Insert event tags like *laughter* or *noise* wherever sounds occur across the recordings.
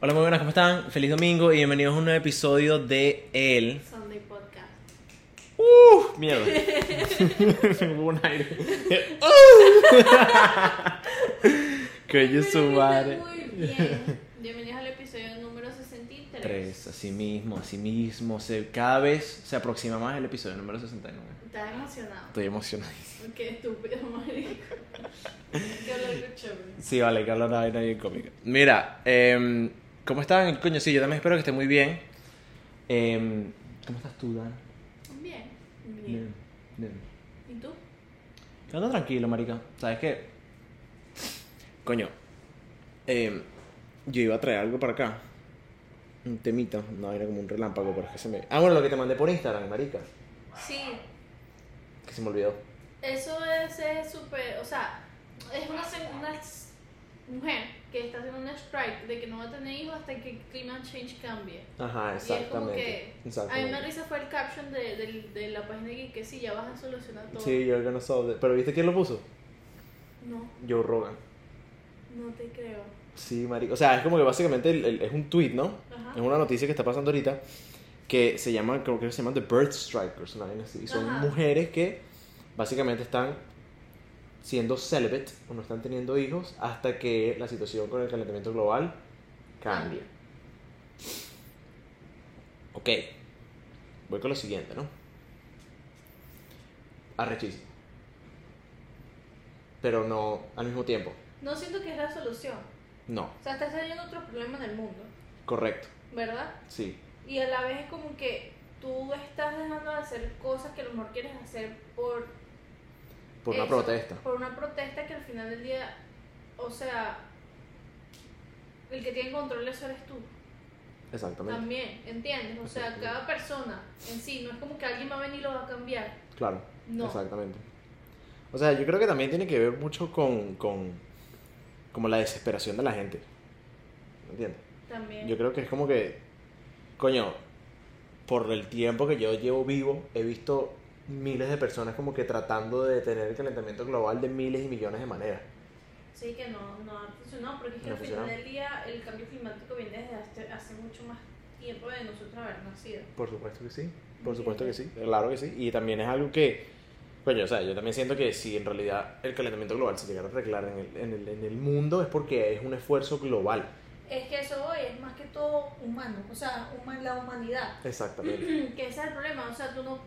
Hola, muy buenas, ¿cómo están? Feliz domingo y bienvenidos a un nuevo episodio de El. Sunday Podcast. ¡Uh! Mierda. *laughs* Hubo un aire. *laughs* Coño, su madre. Muy bien. Bienvenidos al episodio número 63. Tres, así mismo, así mismo. Se, cada vez se aproxima más el episodio número 69. ¿Estás emocionado? Estoy emocionadísimo. Qué estúpido, marico. *laughs* Qué hablar de chévere. Sí, vale, que habla una vaina bien cómica. Mira, em, ¿cómo están? Coño, sí, yo también espero que esté muy bien. Em, ¿Cómo estás tú, Dan? Bien. Bien. Bien. ¿Y tú? Yo ando tranquilo, marica. ¿Sabes qué? Coño, em, yo iba a traer algo para acá. Un temita, no era como un relámpago, pero es que se me... Ah, bueno, lo que te mandé por Instagram, marica. Sí. Que se me olvidó. Eso es súper. O sea, es una, una mujer que está haciendo un strike de que no va a tener hijos hasta que el climate change cambie. Ajá, Y es como exactamente. que. A mí me exactamente. risa fue el caption de, de, de la página de que sí, ya vas a solucionar todo. Sí, yo que no solved it. Pero ¿viste quién lo puso? No, Joe Rogan. no te creo. Sí, marica. O sea, es como que básicamente el- el- es un tweet, ¿no? Ajá. Es una noticia que está pasando ahorita que se llama, creo que se llaman The Birth Strikers. Y son Ajá. mujeres que básicamente están siendo celibate o no están teniendo hijos hasta que la situación con el calentamiento global cambie. Ok, voy con lo siguiente, ¿no? Arrechísimo. Pero no al mismo tiempo. No siento que es la solución. No, O sea, está saliendo otro problema en el mundo, correcto, ¿verdad? sí. Y a la vez es como que tú estás dejando de hacer cosas que a lo mejor quieres hacer por... Por una eso, protesta. Por una protesta que al final del día, o sea, el que tiene control de eso eres tú. Exactamente. También, ¿entiendes? O sea, cada persona en sí, no es como que alguien va a venir y lo va a cambiar. Claro, No. exactamente. O sea, yo creo que también tiene que ver mucho con, con como la desesperación de la gente. ¿Me entiendes? También. Yo creo que es como que, coño, por el tiempo que yo llevo vivo, he visto miles de personas como que tratando de detener el calentamiento global de miles y millones de maneras. Sí, que no, no ha funcionado, porque es que No al final del día el cambio climático viene desde hace, hace mucho más tiempo de nosotros haber nacido. Por supuesto que sí, por supuesto que sí, claro que sí. Y también es algo que, coño, o sea, yo también siento que si en realidad el calentamiento global se llegara a arreglar en el, en el, en el mundo es porque es un esfuerzo global. Es que eso hoy es más que todo humano, o sea, la humanidad. Exactamente. *clears throat* que ese es el problema, o sea, tú no,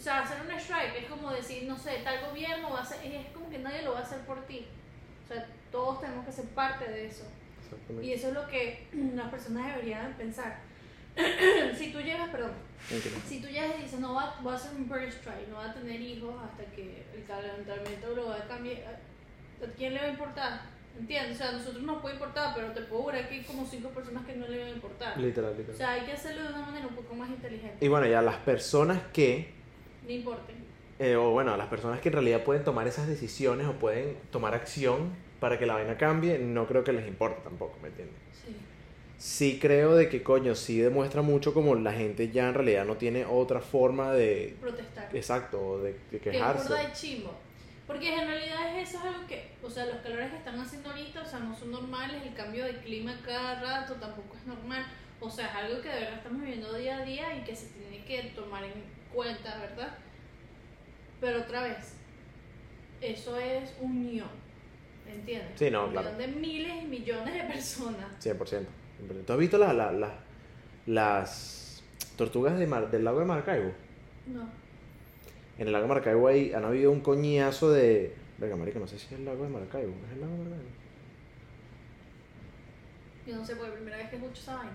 o sea, hacer un strike es como decir, no sé, tal gobierno va a hacer, es como que nadie lo va a hacer por ti. O sea, todos tenemos que ser parte de eso. Y eso es lo que *clears throat* las personas deberían pensar. *clears throat* si tú llegas, perdón, Entiendo. si tú llegas y dices, no, va, voy a hacer un birth strike, no va a tener hijos hasta que el calentamiento global cambie, ¿a quién le va a importar? ¿Entiendes? O sea, a nosotros nos puede importar, pero te puedo jurar que hay como cinco personas que no le van a importar. Literal, O literal. sea, hay que hacerlo de una manera un poco más inteligente. Y bueno, ya las personas que, No importa. eh, o bueno, las personas que en realidad pueden tomar esas decisiones o pueden tomar acción para que la vaina cambie, no creo que les importe tampoco, ¿me entiendes? Sí. Sí creo de que, coño, sí demuestra mucho como la gente ya en realidad no tiene otra forma de, Protestar. exacto, de, de Que quejarse. burda de chimbo. Porque en realidad eso es algo que, o sea, los calores que están haciendo ahorita, o sea, no son normales, el cambio de clima cada rato tampoco es normal. O sea, es algo que de verdad estamos viviendo día a día y que se tiene que tomar en cuenta, ¿verdad? Pero otra vez, eso es unión, ¿entiendes? Sí, no, Unión claro. de miles y millones de personas. 100%. ¿Tú has visto la- la- la- las tortugas de Mar- del lago de Maracaibo? No. En el lago de Maracaibo hay, han habido un coñazo de... Venga, marica, no sé si es el lago de Maracaibo. ¿Es el lago de Maracaibo? Yo no sé, por primera vez que escucho esa vaina.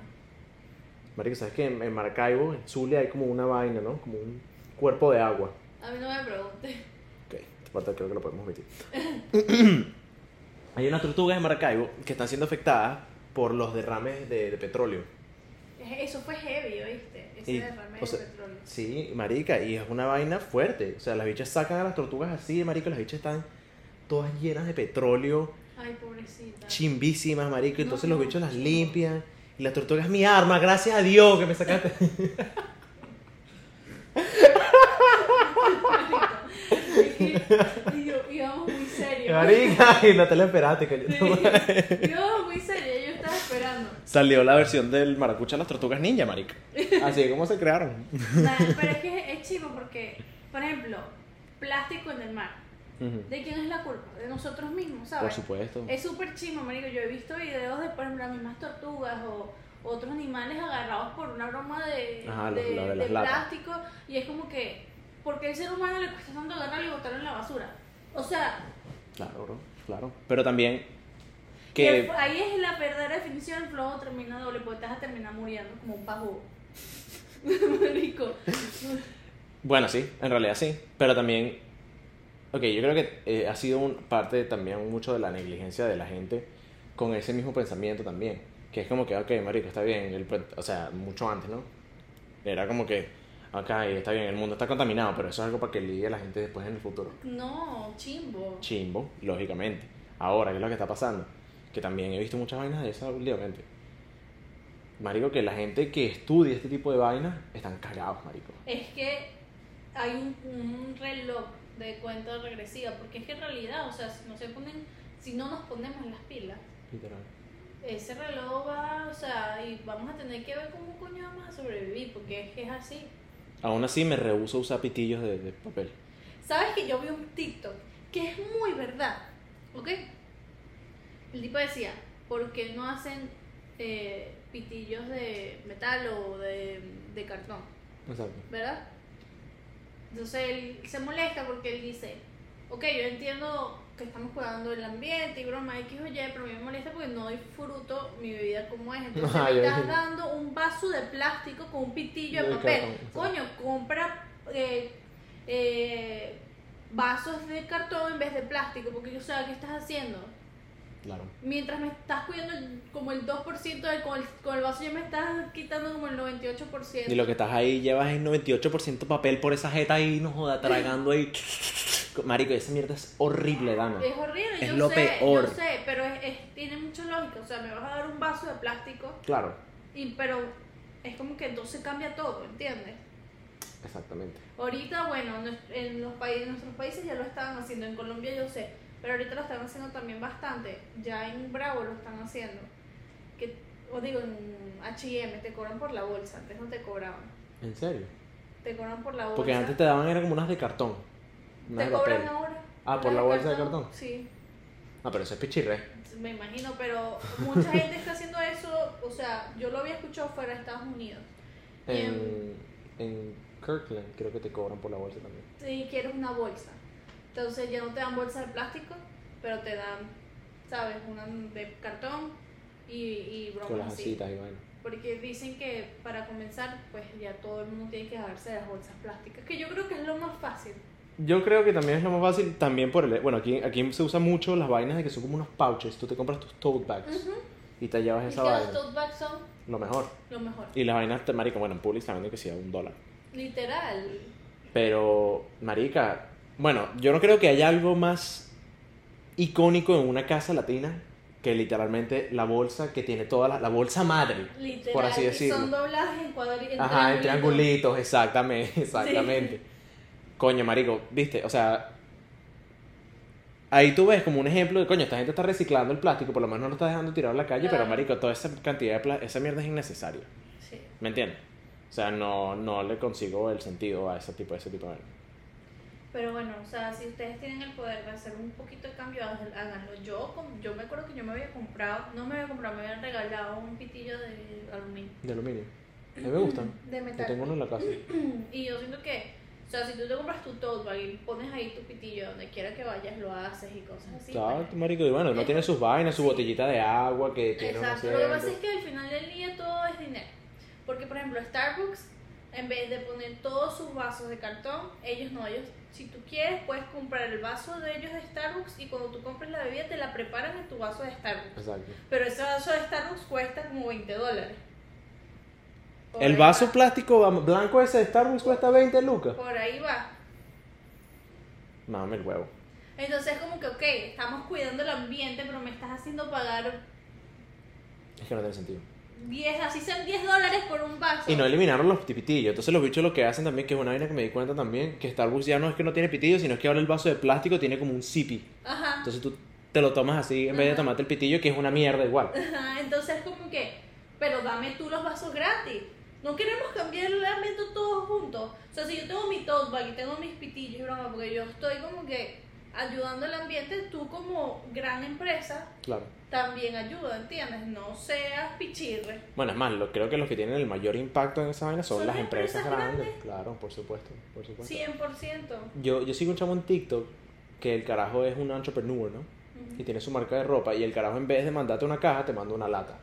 Marica, ¿sabes que en, Maracaibo, en Zulia, hay como una vaina, ¿no? Como un cuerpo de agua. A mí no me pregunte. Ok, esta parte creo que lo podemos omitir. hay unas tortugas en Maracaibo que están siendo afectadas por los derrames de, de petróleo. Eso fue heavy, ¿oíste? Ese Y, derrame o sea, de petróleo. Sí, marica, y es una vaina fuerte. O sea, las bichas sacan a las tortugas así, marica, las bichas están todas llenas de petróleo, Ay, pobrecita. chimbísimas, No, entonces los no, bichos las limpian. Y la tortuga es mi arma, gracias a Dios que me sacaste. *laughs* *laughs* Y, yo, íbamos muy serios. Marica, y no te lo esperaste, coño. Sí, íbamos muy serios, yo estaba esperando. Salió la versión del maracucha de las tortugas ninja, marica. Así es como se crearon. Nah, pero es que es chivo porque, por ejemplo, plástico en el mar. ¿De quién es la culpa? De nosotros mismos, Por ¿sabes? supuesto. Es súper chimo, marico. Yo he visto videos de, por ejemplo, las mismas tortugas o otros animales agarrados por una broma de, Ajá, plástico. Y es como que, ¿por qué al ser humano le cuesta tanto agarrarlo y botarlo en la basura? O sea, Claro, bro, claro. Pero también que el- ahí es la verdadera definición del flow termina doble, porque te vas a terminar muriendo como un pajo. *laughs* marico. Bueno, sí, en realidad sí. Pero también... Ok, yo creo que eh, ha sido un, parte también mucho de la negligencia de la gente con ese mismo pensamiento también. Que es como que, ok, marico, está bien. el o sea, mucho antes, ¿no? Era como que, ok, está bien, el mundo está contaminado, pero eso es algo para que lidie la gente después en el futuro. No, chimbo. chimbo, lógicamente. Ahora, ¿qué es lo que está pasando? Que también he visto muchas vainas de esas últimamente. Marico, que la gente que estudia este tipo de vainas están cagados, marico. Es que hay un, un reloj de cuenta regresiva, porque es que en realidad, o sea, si no se ponen, si no nos ponemos las pilas, Literal. ese reloj va, o sea, y vamos a tener que ver cómo coño vamos a sobrevivir, porque es que es así. Aún así me rehuso a usar pitillos de, de papel. ¿Sabes que yo vi un TikTok que es muy verdad? ¿Ok? El tipo decía, ¿por qué no hacen eh, pitillos de metal o de, de cartón? Exacto. ¿verdad? Entonces él se molesta porque él dice, ok, yo entiendo que estamos cuidando el ambiente y broma X o Y, pero a mí me molesta porque no disfruto mi bebida como es. Entonces *laughs* Ah, me estás dando un vaso de plástico con un pitillo de papel. cartón. Coño, compra eh, eh, vasos de cartón en vez de plástico, porque o sea, ¿qué estás haciendo? Claro. Mientras me estás cuidando el- como el 2% del, con, el, con el vaso ya me estás quitando como el 98%. Y lo que estás ahí, llevas el 98% papel por esa jeta ahí, no joda, tragando ahí. *laughs* Marico, esa mierda es horrible, Dana. Es horrible, Es yo lo sé, peor. yo sé, pero es, es- tiene mucha lógica. O sea, me vas a dar un vaso de plástico, Claro, y, pero es como que entonces cambia todo, ¿entiendes? exactamente. Ahorita, bueno, en los países, nuestros países ya lo estaban haciendo, en Colombia yo sé, pero ahorita lo están haciendo también bastante. Ya en Bravo lo están haciendo. Que, os digo, en H&M te cobran por la bolsa, antes no te cobraban. ¿En serio? Te cobran por la bolsa. Porque antes te daban era como unas de cartón. Unas te de cobran papel. ahora. Ah, por la bolsa de cartón. Sí. No, pero eso es pichirre. Me imagino, pero mucha gente está haciendo eso, o sea, yo lo había escuchado fuera de Estados Unidos. En, en Kirkland creo que te cobran por la bolsa también. Si quieres una bolsa, entonces ya no te dan bolsa de plástico, pero te dan, ¿sabes? Una de cartón y, y Con bromas las así. asitas y vaina. Porque dicen que para comenzar, pues ya todo el mundo tiene que dejarse de las bolsas plásticas, que yo creo que es lo más fácil. Yo creo que también es lo más fácil, también por el... Bueno, aquí, aquí se usa mucho las vainas de que son como unos pouches. Tú te compras tus tote bags Ujú. y te llevas esa que los vaina. tote bags son Lo mejor. lo mejor. Y las vainas, marico, bueno, en Publix también que sea un dólar. Literal. Pero, marica, bueno, yo no creo que haya algo más icónico en una casa latina que literalmente la bolsa que tiene toda la, la bolsa madre. Literal. Por así decirlo. Son dobladas en cuadritos. Ajá, en triangulitos, exactamente, exactamente. Coño, marico, viste, o sea, ahí tú ves como un ejemplo de, coño, esta gente está reciclando el plástico, por lo menos no lo está dejando tirado en la calle, pero marico, toda esa cantidad de plástico, esa mierda es innecesaria, Sí. ¿me entiendes? O sea, no, no le consigo el sentido a ese tipo, a ese tipo de... Pero bueno, o sea, si ustedes tienen el poder de hacer un poquito de cambio, há- háganlo. Yo, yo me acuerdo que yo me había comprado, no me había comprado, me habían regalado un pitillo de aluminio. De aluminio. A mí me gustan. *clears throat* De Yo metal. tengo uno en la casa. *clears throat* Y yo siento que, o sea, si tú te compras tu tote bag y pones ahí tu pitillo donde quiera que vayas, lo haces y cosas así. Claro, bueno. marico, y bueno, uno tiene sus vainas, su botellita de agua que tiene Exacto, lo que pasa es que al final del día todo es dinero. Porque, por ejemplo, Starbucks, en vez de poner todos sus vasos de cartón, ellos no, ellos, si tú quieres, puedes comprar el vaso de ellos de Starbucks y cuando tú compres la bebida te la preparan en tu vaso de Starbucks. Exacto. Pero ese vaso de Starbucks cuesta como 20 dólares. Por El vaso va. plástico blanco ese de Starbucks cuesta 20 lucas. Por ahí va. Mame el huevo. Entonces es como que, ok, estamos cuidando el ambiente, pero me estás haciendo pagar. Es que no tiene sentido. 10, así sean 10 dólares por un vaso. Y no eliminaron los pitillos. Entonces los bichos lo que hacen también, que es una vaina que me di cuenta también, que Starbucks ya no es que no tiene pitillo, sino es que ahora el vaso de plástico tiene como un sipi. Ajá. Entonces tú te lo tomas así en vez de tomarte el pitillo, que es una mierda igual. Ajá, Entonces como que, pero dame tú los vasos gratis. No queremos cambiar el ambiente todos juntos. O sea, si yo tengo mi tote bag y tengo mis pitillos broma, porque yo estoy como que ayudando al ambiente, tú como gran empresa Claro. también ayuda, ¿entiendes? No seas pichirre. Bueno, es más, lo, creo que los que tienen el mayor impacto en esa vaina son, Son las empresas, empresas grandes. grandes. Claro, por supuesto, por supuesto. 100%. Yo, yo sigo un chamo en TikTok que el carajo es un entrepreneur, ¿no? Y tiene su marca de ropa y el carajo en vez de mandarte una caja te manda una lata.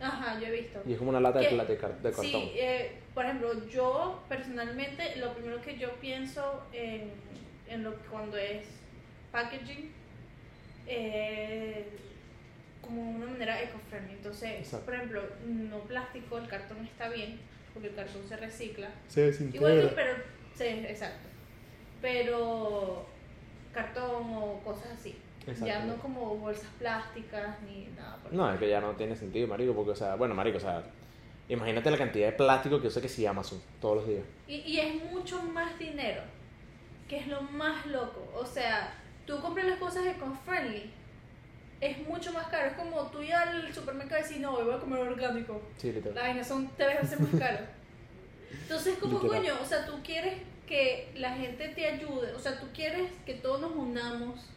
Ajá, yo he visto. Y es como una lata de, Que- de, de cartón. Sí, eh, por ejemplo, yo personalmente, lo primero que yo pienso en, en lo cuando es packaging, eh, como una manera eco-friendly. Entonces, Exacto. por ejemplo, no plástico, el cartón está bien, porque el cartón se recicla. Se desintegra. Igual que, pero, sí, exacto. Pero cartón o cosas así. Ya no como bolsas plásticas ni nada. por No, es que ya no tiene sentido, marico, porque, o sea, bueno, marico, o sea, imagínate la cantidad de plástico que usa que sí Amazon todos los días. Y, y es mucho más dinero, que es lo más loco. O sea, tú compras las cosas eco-friendly, es mucho más caro. Es como tú ir al supermercado y decir, no, voy a comer orgánico. Sí, literal. Las vainas son tres veces más caras. *laughs* Entonces, como coño, o sea, tú quieres que la gente te ayude, o sea, tú quieres que todos nos unamos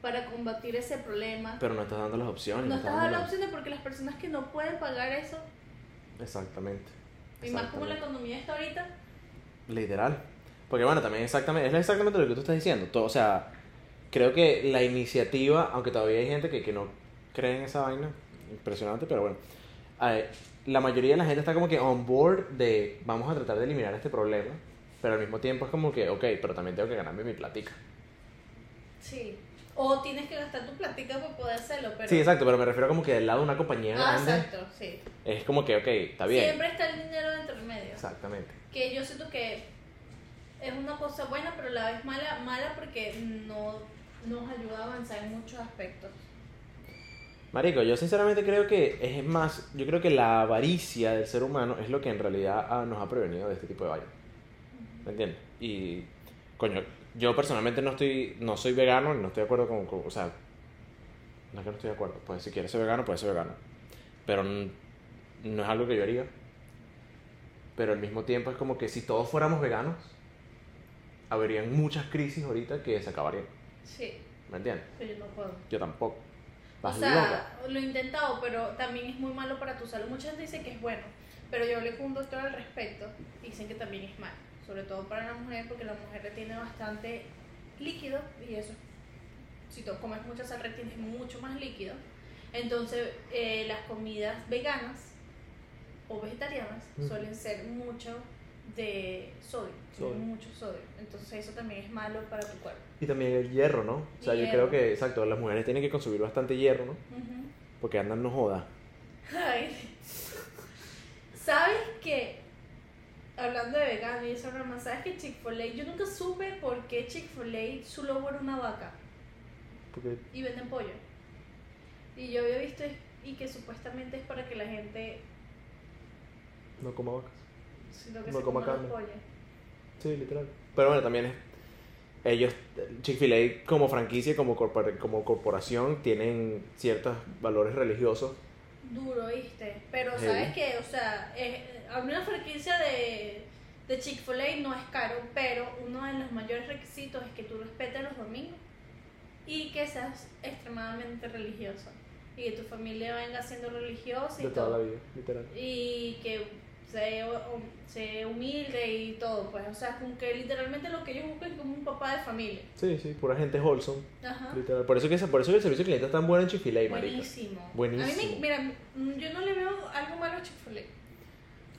para combatir ese problema. Pero no estás dando las opciones. No estás dando las- opciones porque las personas que no pueden pagar eso, Exactamente. y más como la economía está ahorita, Literal. Porque bueno, también exactamente, es exactamente lo que tú estás diciendo. Todo, o sea, creo que la iniciativa, aunque todavía hay gente que, que no cree en esa vaina, impresionante, pero bueno, eh, la mayoría de la gente está como que on board de vamos a tratar de eliminar este problema, pero al mismo tiempo es como que, ok, pero también tengo que ganarme mi platica. Sí. O tienes que gastar tu platica para poder hacerlo, pero... Sí, exacto, pero me refiero como que del lado de una compañía Ah, grande, exacto, sí. es como que, ok, está bien. Siempre está el dinero dentro del medio. Exactamente. Que yo siento que es una cosa buena, pero la vez mala, mala porque no nos ayuda a avanzar en muchos aspectos. Marico, yo sinceramente creo que es más, yo creo que la avaricia del ser humano es lo que en realidad ah, nos ha prevenido de este tipo de vainas. ¿Me entiendes? Y, coño, yo personalmente no estoy, no soy vegano y no estoy de acuerdo con, con- o sea, no es que no estoy de acuerdo, pues si quieres ser vegano, puedes ser vegano. Pero n- no es algo que yo haría. Pero al mismo tiempo es como que si todos fuéramos veganos, habrían muchas crisis ahorita que se acabarían. Sí, ¿Me entiendes? pero yo no puedo. Yo tampoco. O Vas sea, loca. lo he intentado, pero también es muy malo para tu salud. Mucha gente dice que es bueno, pero yo hablé con un doctor al respecto y dicen que también es malo, sobre todo para la mujer, porque la mujer retiene bastante líquido y eso, si tú comes mucha sal, retienes mucho más líquido. Entonces, eh, las comidas veganas o vegetarianas Ujú. suelen ser mucho de sodio, Sodio. mucho sodio. Entonces, eso también es malo para tu cuerpo. Y también el hierro, ¿no? O sea, yo Hierro. creo que, exacto, las mujeres tienen que consumir bastante hierro, ¿no? Ujú. Porque andan no joda. Ay. ¿Sabes qué? Hablando de vegano y esa broma, ¿sabes que Chick-fil-A? Yo nunca supe por qué Chick-fil-A su logo era una vaca Porque, y venden pollo. Y yo había visto y que supuestamente es para que la gente no coma vacas. Sino que No se coma carne. Sí, literal. Pero bueno, también es. Ellos, Chick-fil-A como franquicia, como, corpor- como corporación, tienen ciertos valores religiosos. Duro, ¿viste? Pero. ¿sabes qué? O sea, es, a una franquicia de, de Chick-fil-A no es caro, pero uno de los mayores requisitos es que tú respetes los domingos y que seas extremadamente religioso y que tu familia venga siendo religiosa y De toda la todo. vida, literal. Y que sea, sea humilde y todo, pues, o sea, como que literalmente lo que ellos buscan es como un papá de familia. Sí, sí, pura gente wholesome. Ajá. Literal. Por eso que, por eso que el servicio al cliente es tan bueno en marica. Buenísimo. Buenísimo. A mí me, mira, mm, yo no le veo algo malo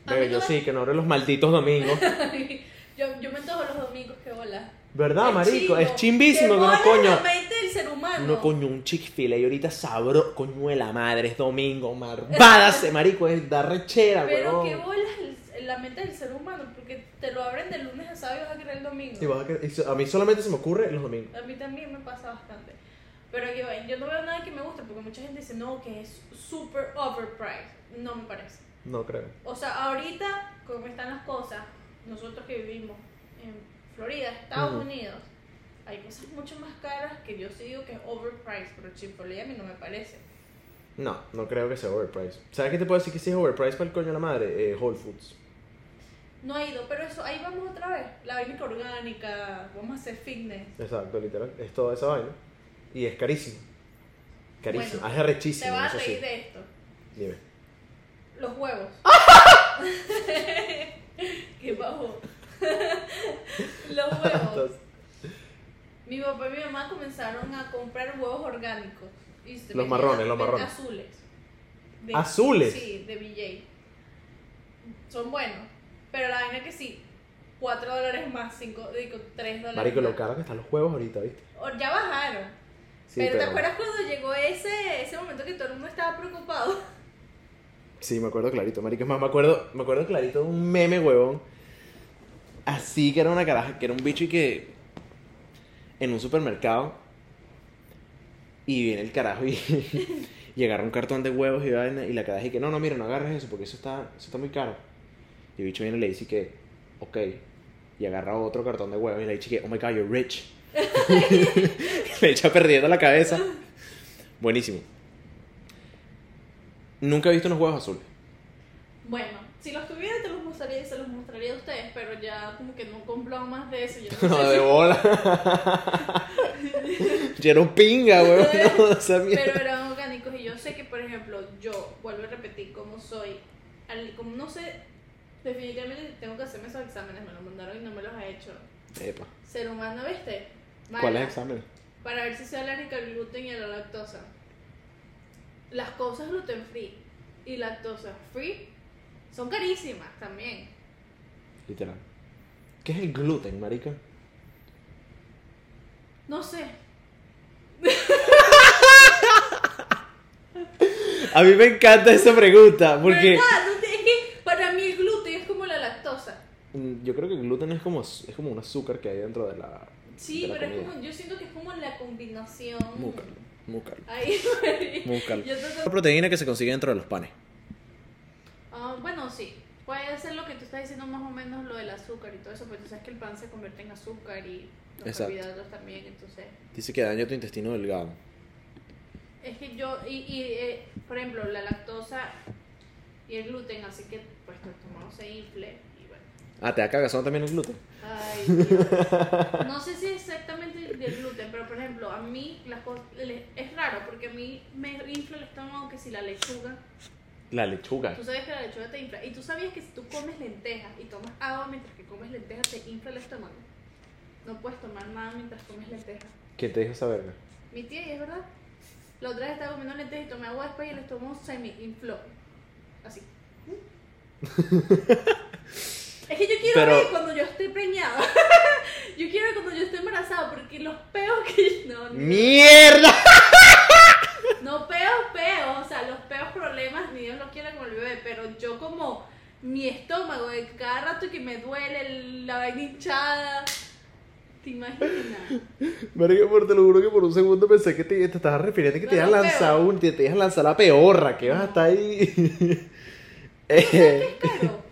a Bebé, mí yo no sí, que no abre los malditos domingos. *laughs* yo, yo me antojo los domingos, que bola. ¿Verdad, Es marico? Es chimbísimo, Que no coño. la mente del ser humano. No, coño, un Chick-fil-A ahorita sabro, coño de la madre, es domingo, marvádase, marico, es da rechera, Pero weón. que bolas el- la mente del ser humano, porque te lo abren de lunes a sábado y vas a querer el domingo. Y vas y a mí solamente se me ocurre los domingos. A mí también me pasa bastante. Pero yo, yo no veo nada que me guste porque mucha gente dice, no, que es super overpriced. No me parece. No creo. O sea, ahorita, como están las cosas, nosotros que vivimos en Florida, Estados. Unidos, hay cosas mucho más caras que yo sí digo que es overpriced, pero Chipotle a mí no me parece. No, no creo que sea overpriced. ¿Sabes qué te puedo decir que sí es overpriced para el coño de la madre? Eh, Whole Foods. No ha ido, pero eso, ahí vamos otra vez. La vaina orgánica, vamos a hacer fitness. Exacto, literal. Es toda esa vaina. Y es carísimo. Carísimo. Bueno, es arrechísimo. Te vas a sí. reír de esto. Dime. Los huevos. *laughs* *laughs* Qué bajo. *laughs* Los huevos. Mi papá y mi mamá comenzaron a comprar huevos orgánicos. Y se Los marrones, los marrones. Azules. De- ¿Azules? Sí, de BJ. Son buenos. Pero la vaina que sí, 4 dólares más, 5, digo, 3 dólares Marico, más. lo caro que están los huevos ahorita, ¿viste? O- Ya bajaron. Sí, pero, ¿te acuerdas cuando llegó ese, ese momento que todo el mundo estaba preocupado? *laughs* Sí, me acuerdo clarito, marico. Es más, me acuerdo, me acuerdo clarito de un meme, huevón. Así que era una caraja, que era un bicho y que... En un supermercado. Y viene el carajo y... *laughs* y agarra un cartón de huevos y vaina. Y la caraja y que, no, no, mira, no agarres eso porque eso está, eso está muy caro. Y el bicho viene y le dice que, ok. Y agarra otro cartón de huevos y le dice que, oh my god, you're rich. *laughs* le echa perdiendo la cabeza. Buenísimo. Nunca he visto unos huevos azules. Bueno, si los tuviera te los mostraría, se los mostraría a ustedes, pero ya como que no compro más de eso. Yo no No, *laughs* sé de si- bola. *laughs* Yo era un pinga, weón. *laughs* No, esa pero eran orgánicos y yo sé que, por ejemplo, yo vuelvo a repetir cómo soy, al- como no sé, definitivamente tengo que hacerme esos exámenes, me los mandaron y no me los he hecho. Epa. Ser humano, ¿viste? ¿Cuál Mala. es el examen? Para ver si soy alérgica al gluten y a la lactosa. Las cosas gluten free y lactosa free son carísimas también. Literal. ¿Qué es el gluten, marica? No sé, A mí me encanta esa pregunta, porque es que para mí el gluten es como la lactosa. Mm, yo creo que el gluten es como, es como un azúcar que hay dentro de la. Sí, de la pero es como, yo siento que es como la combinación. Múcalo, múcalo. Ahí, Múcalo. La proteína que se consigue dentro de los panes. Ah, bueno, sí. Puede ser lo que tú estás diciendo más o menos lo del azúcar y todo eso, porque tú sabes que el pan se convierte en azúcar y los Exacto. carbohidratos también, entonces... Dice que daña tu intestino delgado. Es que yo, y, y eh, por ejemplo, la lactosa y el gluten hace que pues tu estómago se infle y bueno. Ah, ¿te da cagazón también el gluten? Ay, *laughs* Dios. No sé si exactamente del gluten, pero por ejemplo, a mí las cosas, raro porque a mí me infla el estómago que si la lechuga, La lechuga. tú sabes que la lechuga te infla, y tú sabías que si tú comes lentejas y tomas agua mientras que comes lentejas te infla el estómago. No puedes tomar nada mientras comes lentejas. ¿Quién te dijo esa verga? Mi tía, y es verdad. La otra vez estaba comiendo lentejas y tomé agua después y el estómago se me infló. Así. *laughs* es que yo quiero Pero- ver cuando yo esté preñada. *laughs* yo quiero cuando yo esté embarazada porque los peos que. No, ¡Mierda! no peos, peos. O sea, los peos problemas, ni Dios lo quiera con el bebé. Pero yo como mi estómago, de cada rato que me duele el- la vaina hinchada. ¿Te imaginas? Marica, por te lo juro que por un segundo pensé que te, te estabas refiriendo que te ibas a lanzar un, te, te ibas a lanzar la peorra, que ibas a estar ahí. ¿Sabes eh, qué es *laughs* caro?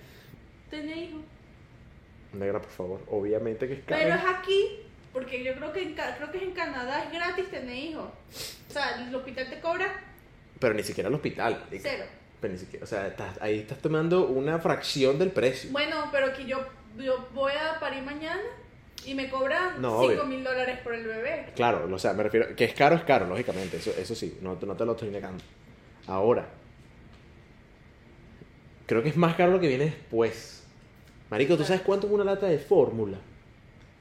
Negra, por favor. Obviamente que es caro. Pero es aquí, porque yo creo que, en, creo que es en Canadá es gratis tener hijos. O sea, el hospital te cobra Pero ni siquiera al hospital. cero. Pero ni siquiera, o sea, estás- ahí estás tomando una fracción del precio. Bueno, pero que yo, yo voy a parir mañana y me cobran No, 5 obvio. mil dólares por el bebé. Claro, o sea, me refiero, que es caro, es caro, lógicamente, eso, eso sí, no, no te lo estoy negando. Ahora, creo que es más caro lo que viene después. Marico, ¿tú sabes cuánto es una lata de fórmula?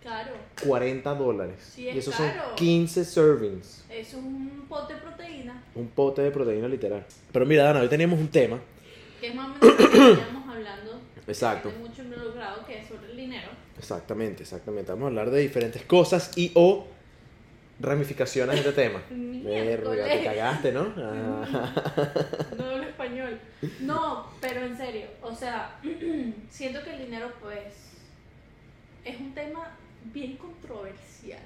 Claro, 40 dólares. Sí, es y caro. son 15 servings. es un pote de proteína, Un pote de proteína literal. Pero mira, Dana, hoy teníamos un tema. que es más o menos lo que veníamos hablando. *coughs* Exacto. De mucho involucrado, que es sobre el dinero. Exactamente, exactamente. Vamos a hablar de diferentes cosas y o ramificaciones de este tema. *laughs* Verga, te cagaste, ¿no? Ah. *laughs* No español. No, pero en serio, o sea, *clears throat* siento que el dinero pues es un tema bien controversial.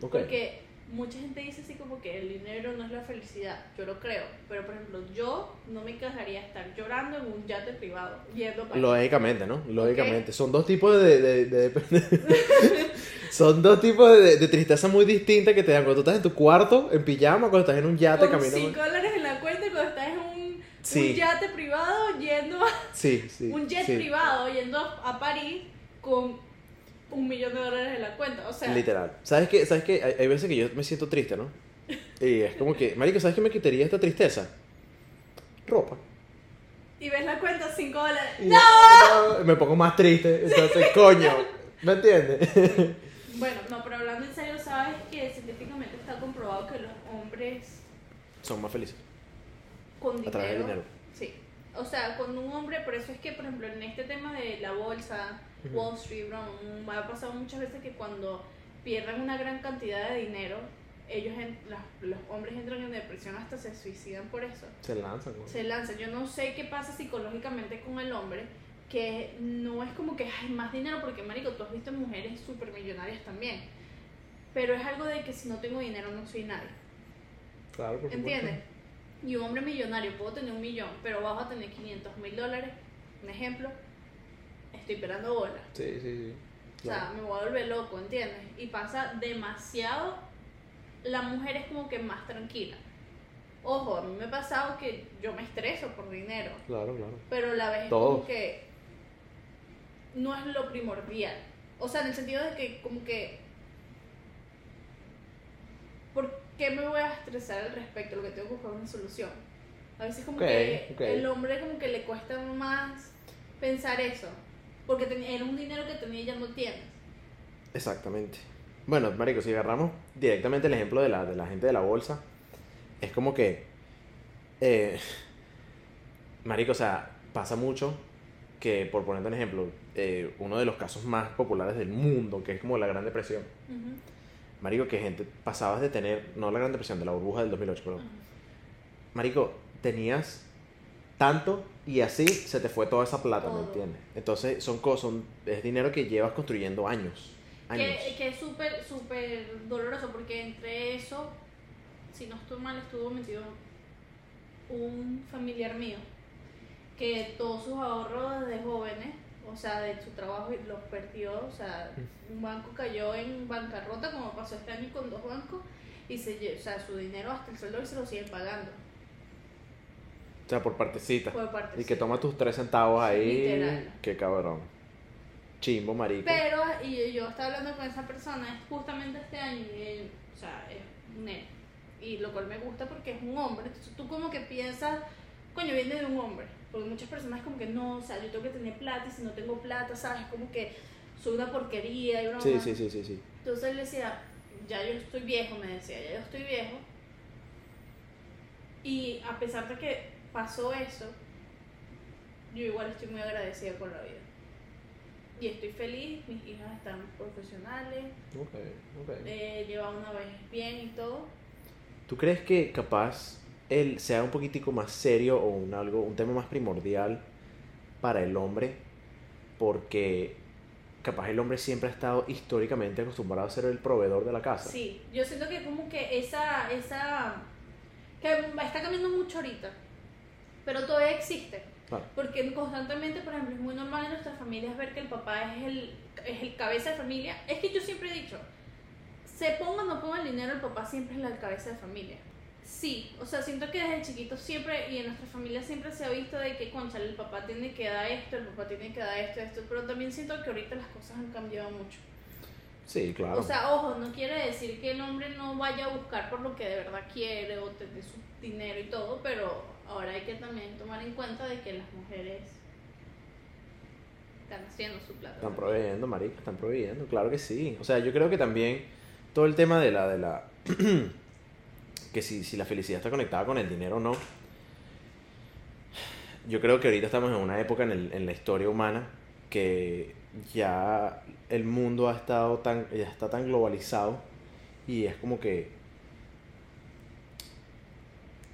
Ok. Porque mucha gente dice así como que el dinero no es la felicidad. Yo lo creo. Pero por ejemplo, yo no me quejaría estar llorando en un yate privado, yendo para Lógicamente, ¿no? Lógicamente. Son dos tipos de... de, de- de- *laughs* Son dos tipos de, de tristeza muy distintas que te dan cuando tú estás en tu cuarto, en pijama, cuando estás en un yate con caminando. 5 dólares en la cuenta y cuando estás en un, Sí. un yate privado yendo a Sí, sí. un jet privado yendo a París con un millón de dólares en la cuenta. O sea, Literal. ¿Sabes qué? ¿Sabes qué? Hay, hay veces que yo me siento triste, ¿no? *laughs* Y es como que, marico, ¿sabes qué me quitaría esta tristeza? Ropa. y ves la cuenta 5 dólares. ¡No! no, *laughs* Me pongo más triste. *laughs* Entonces, coño. ¿Me entiendes? Bueno, no, pero hablando en serio, sabes que científicamente está comprobado que los hombres Son más felices. Con dinero. A través del dinero. Sí. O sea, con un hombre, por eso es que, por ejemplo, en este tema de la bolsa. Wall Street, bro, mm, ha pasado muchas veces que cuando pierden una gran cantidad de dinero, ellos, en- los hombres entran en depresión hasta se suicidan por eso. Se lanzan, güey. Se lanzan. Yo no sé qué pasa psicológicamente con el hombre, que no es como que hay más dinero, porque, marico, tú has visto mujeres súper millonarias también. Pero es algo de que si no tengo dinero no soy nadie. Claro, por supuesto. Y un hombre millonario, puedo tener un millón, pero vas a tener 500 mil dólares, un ejemplo, estoy esperando bola. Sí, sí, sí. O sea, me voy a volver loco, ¿entiendes? Y pasa demasiado, la mujer es como que más tranquila. Ojo, a mí me ha pasado que yo me estreso por dinero, Claro, claro. pero la vez es como que no es lo primordial. O sea, en el sentido de que como que... ¿Por qué me voy a estresar al respecto? Lo que tengo que buscar una solución. A veces como que ok. el hombre como que le cuesta más pensar eso. Porque era un dinero que tenía y ya no tienes. Exactamente. Bueno, marico, si agarramos directamente el ejemplo de la, de la gente de la bolsa, es como que... eh, marico, o sea, pasa mucho que, por ponerte un ejemplo, eh, uno de los casos más populares del mundo, que es como la Gran Depresión, Ujú. Marico, que gente pasabas de tener, no la Gran Depresión, de la burbuja del 2008, pero... Marico, tenías tanto y así se te fue toda esa plata, ¿me entiendes? Entonces son cosas, son- es dinero que llevas construyendo años. Años. Que, que es súper, súper doloroso porque entre eso, si no estoy mal, estuvo metido un familiar mío que todos sus ahorros de jóvenes, o sea, de su trabajo, los perdió. O sea, un banco cayó en bancarrota, como pasó este año con dos bancos, y se, o sea, su dinero hasta el sueldo y se lo siguen pagando. O sea, por partecita. Por Y que toma tus tres centavos ahí. Literal. Qué cabrón. Chimbo, marico. Pero, y yo estaba hablando con esa persona justamente este año, y él, o sea, es un. Y lo cual me gusta porque es un hombre. Entonces tú como que piensas, coño, viene de un hombre. Porque muchas personas como que no, o sea, yo tengo que tener plata y si no tengo plata, ¿sabes? Como que soy una porquería y broma. Sí, sí, sí, sí, sí. Entonces él decía, ya yo estoy viejo, me decía, ya yo estoy viejo. Y a pesar de que pasó eso, yo igual estoy muy agradecida con la vida. Y estoy feliz, mis hijas están profesionales, Ok, ok. eh, llevan una vez bien y todo. ¿Tú crees que capaz él sea un poquitico más serio o un, algo, un tema más primordial para el hombre? Porque capaz el hombre siempre ha estado históricamente acostumbrado a ser el proveedor de la casa. Sí, yo siento que como que esa, esa, que está cambiando mucho ahorita, pero todavía existe. Claro. Porque constantemente, por ejemplo, es muy normal en nuestras familias ver que el papá es el, es el cabeza de familia. Es que yo siempre he dicho, se ponga o no ponga el dinero, el papá siempre es la cabeza de familia. Sí, o sea, siento que desde chiquito siempre, y en nuestra familia siempre se ha visto de que, concha, el papá tiene que dar esto, el papá tiene que dar esto, esto, pero también siento que ahorita las cosas han cambiado mucho. Sí, claro. O sea, ojo, no quiere decir que el hombre no vaya a buscar por lo que de verdad quiere o tener su dinero y todo, pero ahora hay que también tomar en cuenta de que las mujeres están haciendo su plata. Están proveyendo, marico, están proveyendo, claro que sí. O sea, yo creo que también todo el tema de la, de la, *clears throat* que si, si la felicidad está conectada con el dinero o no. Yo creo que ahorita estamos en una época en, el- en la historia humana que ya el mundo ha estado tan, ya está tan globalizado y es como que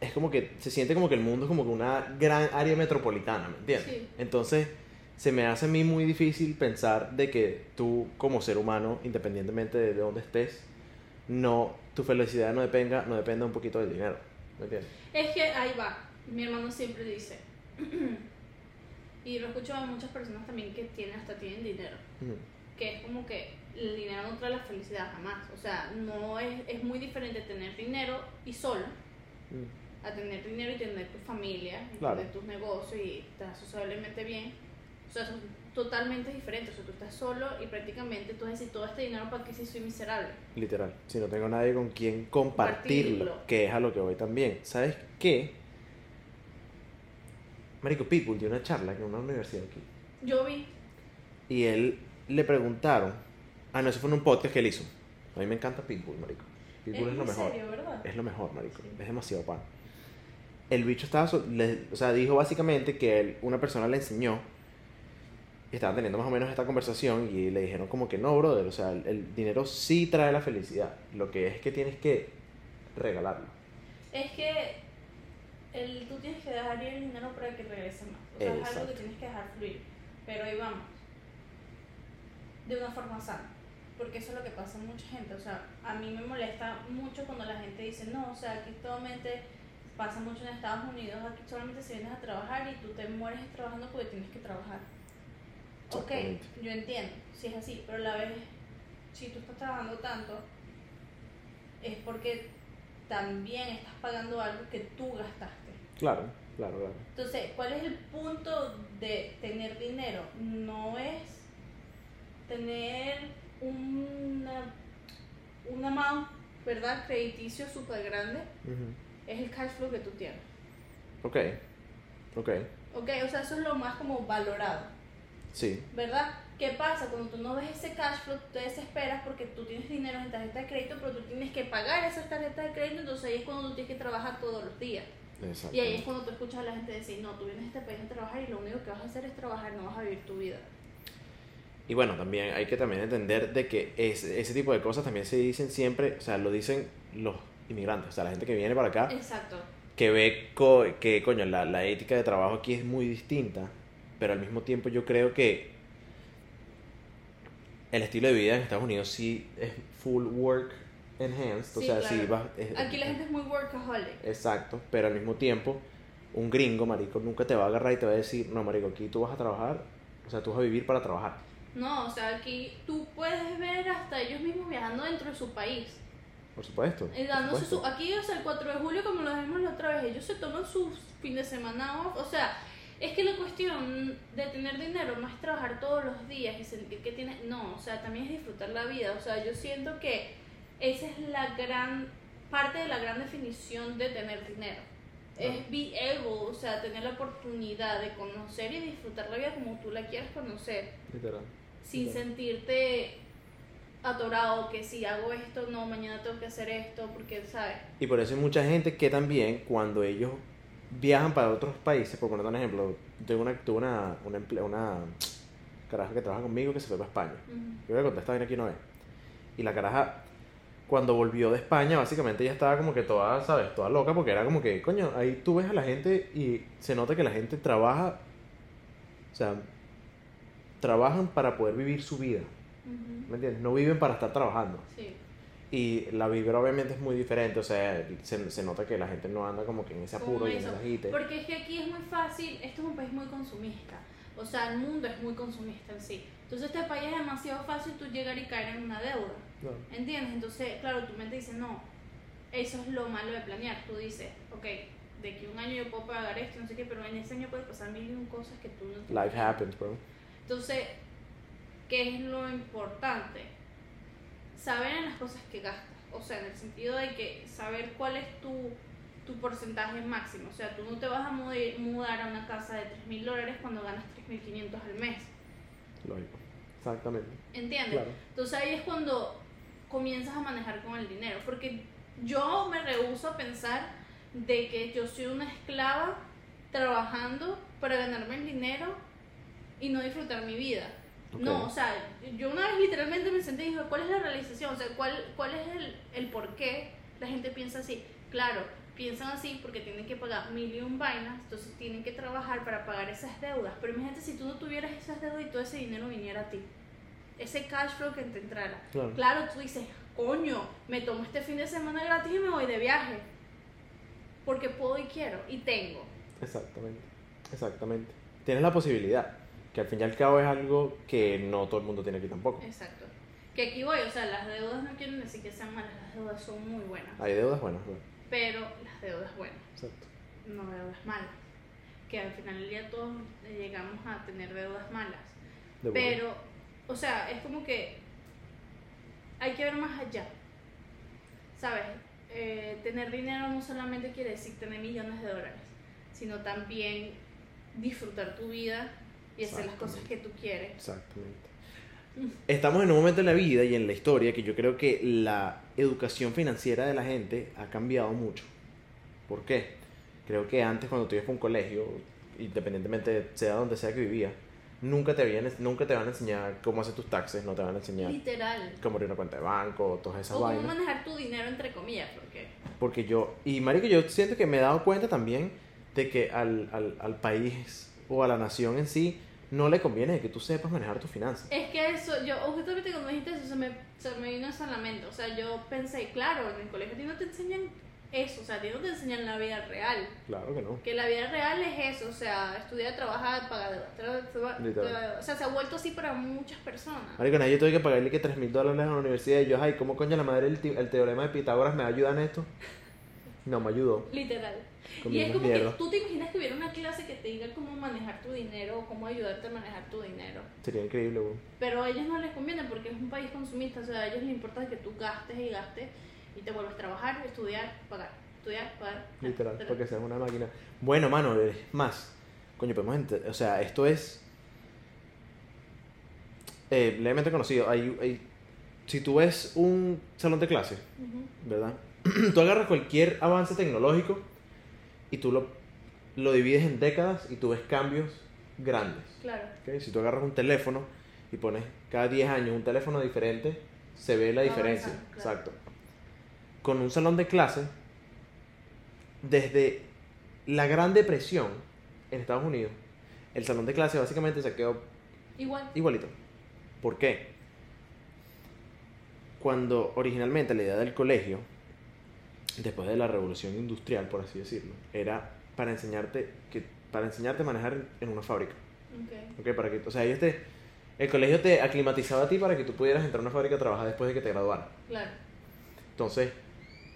es como que se siente como que el mundo es como que una gran área metropolitana, ¿me entiendes? Sí. Entonces, se me hace a mí muy difícil pensar de que tú como ser humano, independientemente de dónde estés, no, tu felicidad no dependa, no dependa un poquito del dinero. ¿Me entiendes? Es que ahí va. Mi hermano siempre dice. *clears throat* y lo escucho a muchas personas también que tienen hasta tienen dinero. Que es como que el dinero no trae la felicidad jamás. O sea, no es, es muy diferente tener dinero y solo Mm. a tener dinero y tener tu familia, y Claro. tener tus negocios y estar sociablemente bien. O sea, son totalmente diferentes. O sea, tú estás solo y prácticamente tú vas a decir todo este dinero para que si soy miserable. Literal. Si no tengo nadie con quien compartirlo, Compartirlo. que es a lo que voy también. ¿Sabes qué? Marico Pitbull dio una charla en una universidad aquí. Yo vi, Y él le preguntaron. Ah, no, eso fue en un podcast que él hizo. A mí me encanta Pitbull, Marico. Pitbull es, lo en mejor. serio, ¿verdad? Es lo mejor, Marico. Sí. Es demasiado pan. El bicho estaba. so- le- o sea, dijo básicamente que él- una persona le enseñó. Y estaban teniendo más o menos esta conversación. Y le dijeron, como que no, brother. O sea, el, el dinero sí trae la felicidad. Lo que es que tienes que regalarlo. Es que el, tú tienes que dejar ir el dinero para que regrese más. O sea, es algo que tienes que dejar fluir. Pero ahí vamos. De una forma sana. Porque eso es lo que pasa a mucha gente. O sea, a mí me molesta mucho cuando la gente dice, no, o sea, aquí solamente pasa mucho en Estados Unidos, aquí solamente si vienes a trabajar y tú te mueres trabajando porque tienes que trabajar. Ok, yo entiendo, si es así, pero a la vez, si tú estás trabajando tanto, es porque también estás pagando algo que tú gastaste. Claro, claro, claro. Entonces, ¿cuál es el punto de tener dinero? No es tener una, un amount, ¿verdad? Crediticio súper grande, es el cash flow que tú tienes. Ok. Ok. Ok, o sea, eso es lo más como valorado. Sí. ¿verdad? ¿Qué pasa? Cuando tú no ves ese cash flow, te desesperas porque tú tienes dinero en tarjeta de crédito, pero tú tienes que pagar esas tarjetas de crédito, entonces ahí es cuando tú tienes que trabajar todos los días. Y ahí es cuando tú escuchas a la gente decir, no, tú vienes a este país a trabajar y lo único que vas a hacer es trabajar, no vas a vivir tu vida. Y bueno, también hay que también entender de que ese, ese tipo de cosas también se dicen siempre, o sea, lo dicen los inmigrantes, o sea, la gente que viene para acá, Exacto. que ve co- que, coño, la, la ética de trabajo aquí es muy distinta, pero al mismo tiempo yo creo que el estilo de vida en Estados Unidos sí es full work enhanced, o sea, sí claro. vas... es- Aquí la gente es muy workaholic. Exacto, pero al mismo tiempo, un gringo, marico, nunca te va a agarrar y te va a decir, no, marico, aquí tú vas a trabajar, o sea, tú vas a vivir para trabajar. No, o sea, aquí tú puedes ver hasta ellos mismos viajando dentro de su país. Por supuesto. Y por dándose supuesto. su, aquí, o sea, el 4 de julio, como lo vimos la otra vez, ellos se toman su fin de semana off. O sea, es que la cuestión de tener dinero no es trabajar todos los días y sentir que tienes. No, o sea, también es disfrutar la vida. O sea, yo siento que esa es la gran parte de la gran definición de tener dinero. Es be able, o sea, tener la oportunidad de conocer y disfrutar la vida como tú la quieras conocer Literal. sin Claro. sentirte atorado que si hago esto, no, mañana tengo que hacer esto, porque, ¿sabes? Y por eso hay mucha gente que también cuando ellos viajan para otros países, por poner un ejemplo, tengo una, tuve una, una, caraja que trabaja conmigo que se fue para España. Yo voy a contar esta vaina aquí una vez. Y la caraja, cuando volvió de España, básicamente ella estaba como que toda, ¿sabes? Toda loca porque era como que, coño, ahí tú ves a la gente y se nota que la gente trabaja, o sea, trabajan para poder vivir su vida. ¿me entiendes? No viven para estar trabajando. Sí. Y la vibra obviamente es muy diferente, o sea, se, se nota que la gente no anda como que en ese Como apuro y en ese agite. Porque es que aquí es muy fácil, esto es un país muy consumista, o sea, el mundo es muy consumista en sí. Entonces este país es demasiado fácil tú llegar y caer en una deuda, No. ¿entiendes? Entonces, claro, tu mente dice, no, eso es lo malo de planear. Tú dices, ok, de que un año yo puedo pagar esto, no sé qué, pero en ese año puede pasar mil y un cosas que tú no Life happens, bro. Entonces, ¿qué es lo importante? Saber en las cosas que gastas. O sea, en el sentido de que saber cuál es tu, tu porcentaje máximo. O sea, tú no te vas a mudar, a una casa de 3 mil dólares cuando ganas 3.500 al mes. Lógico. Exactamente. ¿Entiendes? Claro. Entonces ahí es cuando comienzas a manejar con el dinero. Porque yo me rehuso a pensar de que yo soy una esclava trabajando para ganarme el dinero y no disfrutar mi vida. No, o sea, yo una vez literalmente me senté y dije, ¿cuál es la realización? O sea, ¿cuál, cuál es el, el por qué la gente piensa así? Claro, piensan así porque tienen que pagar mil y un vainas, entonces tienen que trabajar para pagar esas deudas. Pero imagínate si tú no tuvieras esas deudas y todo ese dinero viniera a ti. ese cash flow que te entrara. Claro. Claro, tú dices, coño, me tomo este fin de semana gratis y me voy de viaje. Porque puedo y quiero y tengo. Exactamente, exactamente. Tienes la posibilidad, que al fin y al cabo es algo que no todo el mundo tiene aquí tampoco. Exacto. Que aquí voy, o sea, las deudas no quieren decir que sean malas, las deudas son muy buenas. Hay deudas buenas, bueno, Pero las deudas buenas, exacto. no deudas malas. Que al final del día todos llegamos a tener deudas malas. De Pero, o sea, es como que hay que ver más allá. ¿Sabes? Eh, tener dinero no solamente quiere decir tener millones de dólares, sino también disfrutar tu vida y hacer las cosas que tú quieres. Exactamente. Estamos en un momento en la vida y en la historia que yo creo que la educación financiera de la gente ha cambiado mucho. ¿Por qué? Creo que antes cuando tú ibas a un colegio, independientemente sea donde sea que vivías, nunca te, habían, nunca te van a enseñar cómo hacer tus taxes, no te van a enseñar Literal. cómo abrir una cuenta de banco, todas esas O cómo vainas. manejar tu dinero entre comillas, porque Porque yo, y marico, yo siento que me he dado cuenta también de que al, al, al país o a la nación en sí no le conviene que tú sepas manejar tus finanzas. es que eso, yo justamente cuando dijiste eso se me, se me vino eso a la mente. O sea, yo pensé, claro, en el colegio a ti no te enseñan eso, o sea, a ti no te enseñan la vida real. Claro que no. Que la vida real es eso, o sea, estudiar, trabajar, pagar O sea, se ha vuelto así para muchas personas. Marico, yo tuve que pagarle que 3 mil dólares a la universidad y yo, ay, ¿cómo coño la madre el, el teorema de Pitágoras me ayuda en esto? No me ayudó. Literal. Y es como mierda. que tú te imaginas que hubiera una clase que te diga cómo manejar tu dinero o cómo ayudarte a manejar tu dinero. Sería increíble, güey. Pero a ellos no les conviene porque es un país consumista, o sea, a ellos les importa que tú gastes y gastes y te vuelvas a trabajar, estudiar, pagar, estudiar, pagar. Literal, porque seas una máquina. Bueno, mano, es más. Coño, podemos O sea, esto es. Eh, levemente conocido. Hay, hay- si tú ves un salón de clase, Ujú. ¿verdad? *clears throat* tú agarras cualquier avance tecnológico y tú lo, lo divides en décadas y tú ves cambios grandes. Claro. ¿ok? Si tú agarras un teléfono y pones cada 10 años un teléfono diferente, se ve la diferencia. claro. Exacto. Con un salón de clase, desde la Gran Depresión en Estados Unidos, el salón de clase básicamente se quedó Igual. igualito. ¿Por qué? Cuando originalmente la idea del colegio, después de la revolución industrial, por así decirlo, era para enseñarte que para enseñarte a manejar en una fábrica. Ok. ¿ok? Para que, o sea, ellos te, el colegio te aclimatizaba a ti para que tú pudieras entrar a una fábrica a trabajar después de que te graduaras. Claro. Entonces,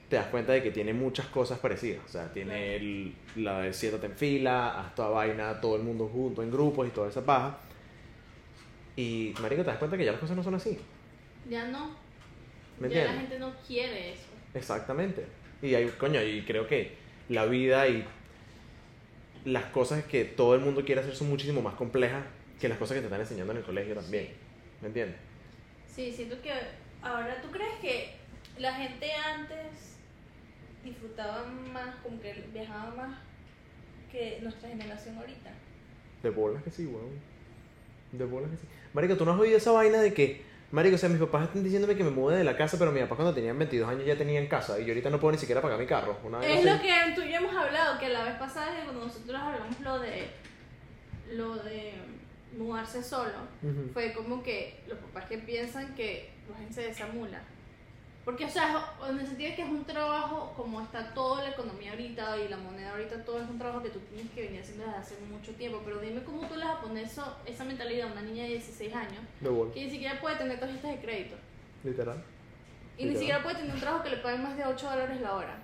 te das cuenta de que tiene muchas cosas parecidas. O sea, tiene el- la de siéntate en fila, haz toda vaina, todo el mundo junto, en grupos y toda esa paja. Y, marico, te das cuenta que ya las cosas no son así. Ya no. ¿Me ya la gente no quiere eso. Exactamente. Y hay, coño, y creo que la vida y las cosas que todo el mundo quiere hacer son muchísimo más complejas que las cosas que te están enseñando en el colegio también. ¿Me entiendes? Sí, siento que ahora, ¿tú crees que la gente antes disfrutaba más, como que viajaba más que nuestra generación ahorita? De bolas que sí, weón. De bolas que sí. Marico, ¿tú no has oído esa vaina de que, Marico, o sea, mis papás están diciéndome que me mude de la casa, pero mis papás cuando tenían 22 años ya tenían casa y yo ahorita no puedo ni siquiera pagar mi carro? Una Es así. lo que tú y yo hemos hablado, que la vez pasada que cuando nosotros hablamos lo de lo de mudarse solo, fue como que los papás que piensan que la gente se desamula. Porque, o sea, en el sentido de que es un trabajo, como está toda la economía ahorita y la moneda ahorita, todo es un trabajo que tú tienes que venir haciendo desde hace mucho tiempo. Pero dime cómo tú le vas a poner eso, esa mentalidad a una niña de 16 años De que ni siquiera puede tener tarjetas de crédito. literal. Y ni Literal. siquiera puede tener un trabajo que le paguen más de 8 dólares la hora.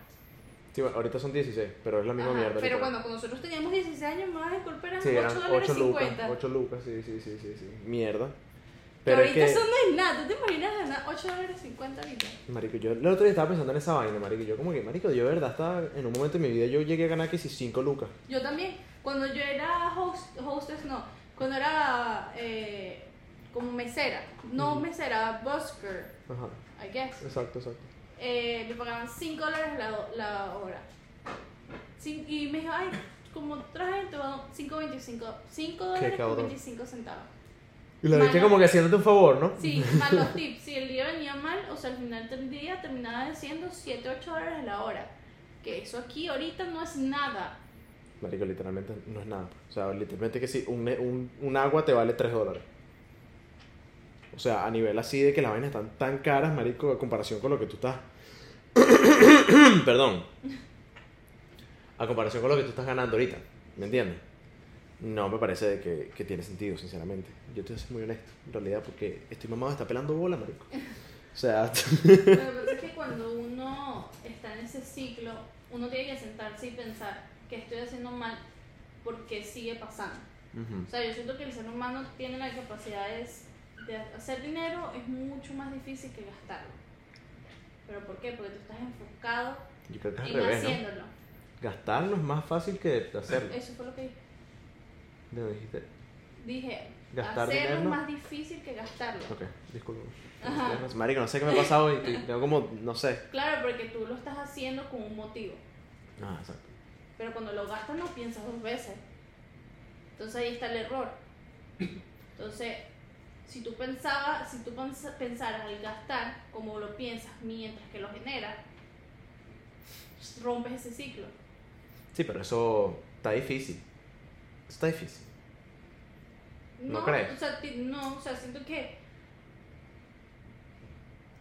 Sí, bueno, ahorita son 16, pero es la misma Ajá, mierda. pero cuando, cuando nosotros teníamos 16 años, más de golpe eran Sí, 8 eran dólares 8 lucas, 50. 8 lucas, sí, sí, sí, sí, sí. Mierda. Pero Pero es ahorita que, eso no es nada. ¿Tú te imaginas ganar 8 dólares 50 ahorita? marico, yo el otro día estaba pensando en esa vaina, marico, yo como que, marico, yo de verdad estaba, en un momento de mi vida yo llegué a ganar que si 5 lucas. Yo también. Cuando yo era host, hostess, no. Cuando era eh, como mesera. No mesera, busker, Ajá, I guess. exacto, exacto. Eh, me pagaban 5 dólares la, la hora. Cin- y me dijo, ay, como traje, te voy a dar 5.25. 5 dólares con cabrón. 25 centavos. Y la Mano. como que haciéndote un favor, ¿no? Sí, más los tips. Si el día venía mal, o sea, al final del día terminaba siendo 7, 8 dólares la hora. Que eso aquí ahorita no es nada. Marico, literalmente no es nada. O sea, literalmente que si un, un, un agua te vale 3 dólares. O sea, a nivel así de que las vainas están tan caras, marico, a comparación con lo que tú estás... *coughs* Perdón. A comparación con lo que tú estás ganando ahorita. ¿Me entiendes? No me parece que, que tiene sentido, sinceramente. Yo te voy a ser muy honesto, en realidad, porque estoy mamado, está pelando bola, marico. O sea... Lo que *laughs* pasa es que cuando uno está en ese ciclo, uno tiene que sentarse y pensar que estoy haciendo mal porque sigue pasando. ujú. O sea, yo siento que el ser humano tiene la capacidad de, hacer dinero, es mucho más difícil que gastarlo. ¿Pero por qué? Porque tú estás enfocado Yo creo que es en revés, ¿no? haciéndolo. Gastarlo es más fácil que hacerlo. Eso fue lo que dije. ¿Me dijiste? Dije, Gastar hacerlo dinero. es más difícil que gastarlo. Ok, disculpa. Ajá. Marico, no sé qué me ha pasado hoy. Tengo como, no sé. Claro, porque tú lo estás haciendo con un motivo. Ah, exacto. Pero cuando lo gastas no piensas dos veces. Entonces ahí está el error. Entonces, si tú pensabas, si tú pens- pensaras al gastar como lo piensas mientras que lo generas, rompes ese ciclo. Sí, pero eso está difícil. Está difícil. ¿No crees? O sea, no, o sea, siento que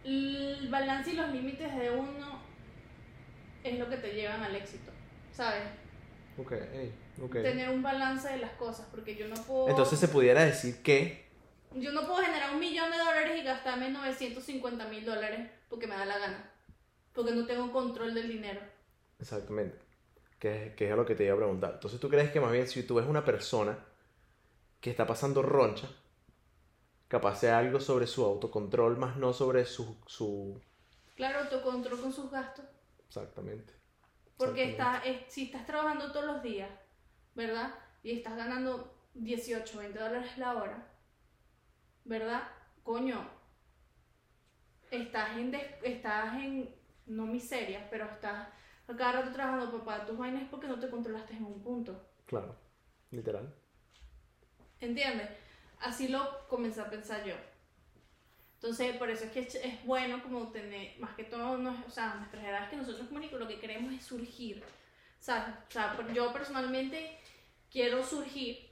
el balance y los límites de uno es lo que te llevan al éxito, ¿sabes? Ok, ey, ok. Tener un balance de las cosas, porque yo no puedo... Entonces se pudiera decir que. Yo no puedo generar un millón de dólares y gastarme 950 mil dólares porque me da la gana. Porque no tengo control del dinero. Exactamente. Que, que es lo que te iba a preguntar. Entonces tú crees que más bien si tú ves una persona que está pasando roncha, capaz sea algo sobre su autocontrol, más no sobre su. su... Claro, autocontrol con sus gastos. Exactamente. Porque Exactamente. estás, es- si estás trabajando todos los días, ¿verdad? Y estás ganando 18, 20 dólares la hora, ¿verdad? Coño, estás en, des- estás en, no miseria, pero estás a cada rato trabajando para tus vainas porque no te controlaste en un punto. Claro. Literal. ¿Entiendes? Así lo comencé a pensar yo. Entonces, por eso es que es, es bueno como tener, más que todo, o sea, nuestras edades que nosotros como único lo que queremos es surgir. ¿Sabes? O sea, yo personalmente quiero surgir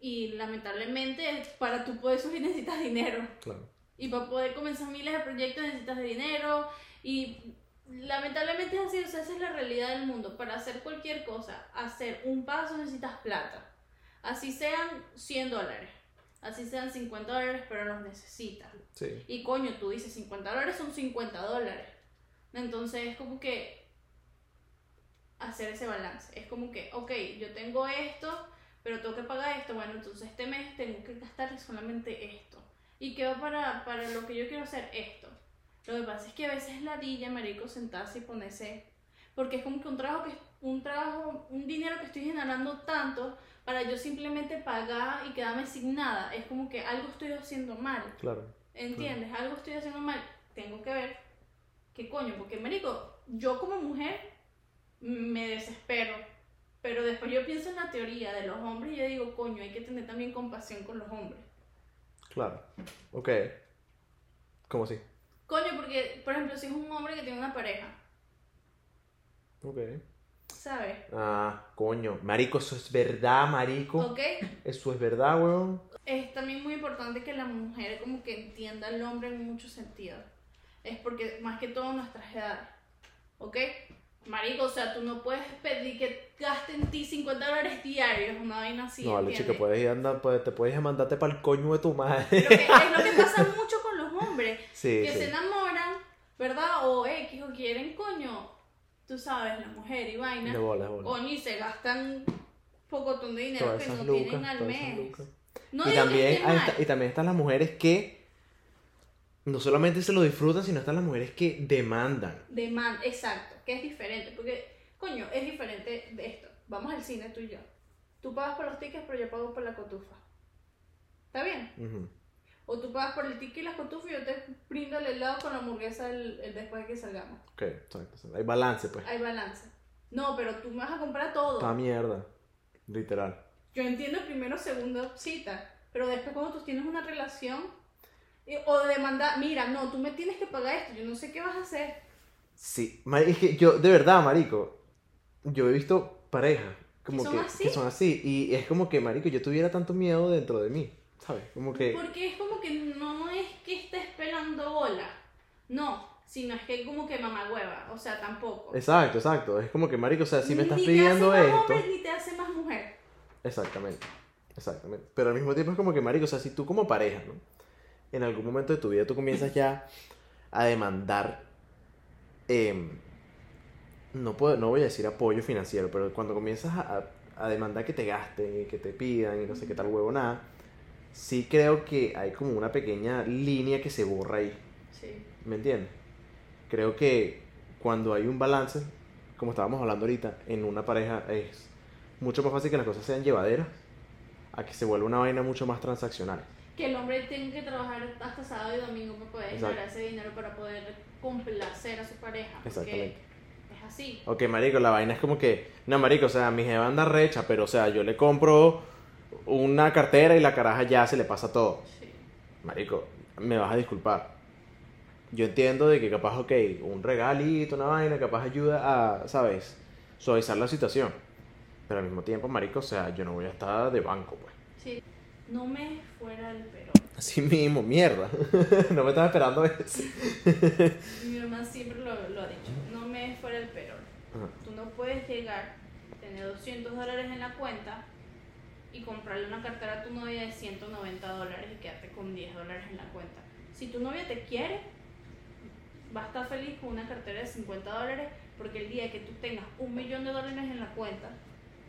y lamentablemente para tú poder surgir necesitas dinero. Claro. Y para poder comenzar miles de proyectos necesitas de dinero. Y lamentablemente es así, o sea, esa es la realidad del mundo. Para hacer cualquier cosa, hacer un paso necesitas plata. Así sean 100 dólares, así sean 50 dólares, pero los necesitas. Sí. Y coño, tú dices 50 dólares son 50 dólares. Entonces es como que hacer ese balance. Es como que, ok, yo tengo esto, pero tengo que pagar esto. Bueno, entonces este mes tengo que gastar solamente esto. Y quedo para, para lo que yo quiero hacer esto. Lo que pasa es que a veces la dilla, marico, sentarse y ponerse. Porque es como que un trabajo que un trabajo, un dinero que estoy generando tanto para yo simplemente pagar y quedarme sin nada. Es como que algo estoy haciendo mal. Claro. ¿Entiendes? Algo estoy haciendo mal. Tengo que ver qué coño. Porque, marico, yo como mujer me desespero. Pero después yo pienso en la teoría de los hombres y yo digo, coño, hay que tener también compasión con los hombres. Claro. Ok. ¿Cómo así? Coño, porque, por ejemplo, si es un hombre que tiene una pareja, Ok. ¿sabes? Ah, coño. Marico, eso es verdad, marico. ¿Ok? Eso es verdad, weón. Es también muy importante que la mujer como que entienda al hombre en muchos sentidos. Es porque más que todo nuestras edades. ¿Ok? Marico, o sea, tú no puedes pedir que gaste en ti 50 dólares diarios, una vaina así. no, vale, chica, puedes ir a andar, te puedes mandarte para el coño de tu madre. Lo que, es lo que pasa mucho hombres. Sí, que sí. se enamoran, ¿verdad? O X, o quieren, coño, tú sabes, la mujer y vaina. De bola, de bola. Coño, y se gastan pocotón de dinero Todas que no lucas, tienen al mes. No y, también, y también están las mujeres que no solamente se lo disfrutan, sino están las mujeres que demandan. Demand, exacto, que es diferente, porque, coño, es diferente de esto. Vamos al cine tú y yo. Tú pagas por los tickets, pero yo pago por la cotufa. ¿Está bien? Ujú. O tú pagas por el ticket y la cotufa y yo te brindo el helado con la hamburguesa el, el después de que salgamos. Ok, exacto. Hay balance, pues. Hay balance. No, pero tú me vas a comprar todo. Esta mierda. Literal. Yo entiendo primero, segunda cita, pero después cuando tú tienes una relación eh, o de demandar, mira, no, tú me tienes que pagar esto, yo no sé qué vas a hacer. Sí, es que yo, de verdad, marico, yo he visto parejas como ¿Que que, son así? que son así y es como que, marico, yo tuviera tanto miedo dentro de mí. ¿Sabes? Como que... Porque es como que no es que estés pelando bola. No, sino es que como que mamá hueva. O sea, tampoco. Exacto, exacto. Es como que, marico, o sea, si me Ni estás te pidiendo hace más esto... hombre, ni te hace más mujer. Exactamente, exactamente. Pero al mismo tiempo es como que, marico, o sea, si tú como pareja, ¿no? En algún momento de tu vida tú comienzas ya a demandar, em, no, puedo, no voy a decir apoyo financiero, pero cuando comienzas a, a- a demandar que te gasten y que te pidan y no sé qué tal huevo, nada, sí creo que hay como una pequeña línea que se borra ahí, Sí. ¿me entiendes? Creo que cuando hay un balance, como estábamos hablando ahorita, en una pareja es mucho más fácil que las cosas sean llevaderas a que se vuelva una vaina mucho más transaccional. Que el hombre tenga que trabajar hasta sábado y domingo para poder Exacto. generar ese dinero para poder complacer a su pareja. Exactamente. Es así. Ok, marico, la vaina es como que, no, marico, o sea, mi jeva anda recha, pero o sea, yo le compro una cartera y la caraja ya se le pasa todo. Sí. Marico, me vas a disculpar. Yo entiendo de que capaz, ok, un regalito, una vaina, capaz ayuda a, ¿sabes? Suavizar la situación. Pero al mismo tiempo, marico, o sea, yo no voy a estar de banco, pues. Sí. No me fuera el pero. Así mismo, mierda. *laughs* no me estaba esperando eso. Mi mamá siempre lo, lo ha dicho. No me fuera el pero. Ajá. Tú no puedes llegar, tener 200 dólares en la cuenta y comprarle una cartera a tu novia de 190 dólares y quedarte con 10 dólares en la cuenta. Si tu novia te quiere, va a estar feliz con una cartera de 50 dólares porque el día que tú tengas un millón de dólares en la cuenta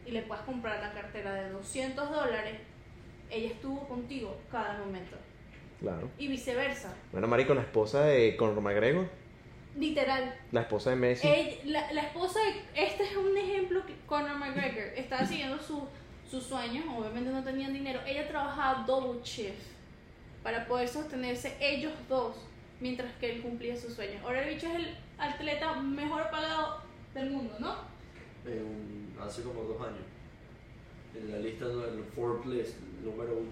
y le puedas comprar la cartera de 200 dólares, ella estuvo contigo cada momento. Claro. Y viceversa. Bueno, marico, la esposa de Conor McGregor, Literal. la esposa de Messi. Ella- la, la esposa, de- este es un ejemplo que Conor McGregor estaba siguiendo su- sus sueños, obviamente no tenían dinero. Ella trabajaba double shift para poder sostenerse ellos dos mientras que él cumplía sus sueños. Ahora el bicho es el atleta mejor pagado del mundo, ¿no? en- hace como dos años. En la lista del Forbes list, número uno.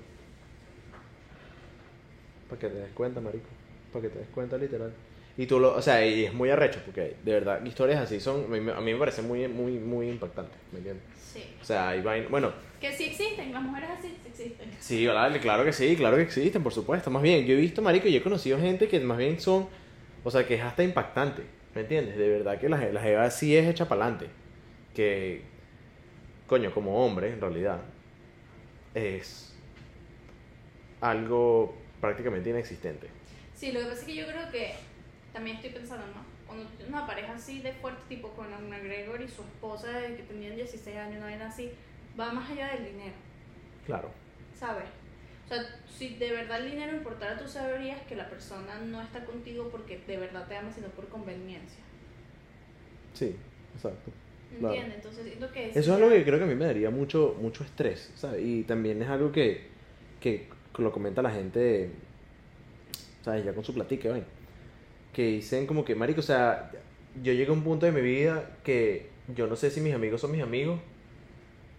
Para que te des cuenta, marico. Para que te des cuenta, literal. Y tú lo, o sea, y es muy arrecho, porque de verdad, historias así son, a mí, me- a mí me parecen muy, muy, muy impactantes, ¿me entiendes? Sí. O sea, hay vaina, bueno, Que sí existen, las mujeres así sí existen. sí, claro que sí, claro que existen, por supuesto. Más bien, yo he visto, marico, y he conocido gente que más bien son, o sea, que es hasta impactante, ¿me entiendes? De verdad que la, la jeva sí es hecha para adelante. Que, coño, como hombre, en realidad, es algo prácticamente inexistente. Sí, lo que pasa es que yo creo que también estoy pensando, ¿no? Cuando una pareja así de fuerte, tipo con McGregor y su esposa, que tenían 16 años, no era así, va más allá del dinero, Claro. ¿sabes? O sea, si de verdad el dinero importara, tú sabrías que la persona no está contigo porque de verdad te ama, sino por conveniencia. Sí, exacto. Claro. ¿Entiendes? Entonces siento que... Eso es algo que creo que a mí me daría mucho, mucho estrés, ¿sabes? Y también es algo que, que lo comenta la gente, ¿sabes? Ya con su platique, ¿ven? Que dicen como que, marico, o sea, yo llegué a un punto de mi vida que yo no sé si mis amigos son mis amigos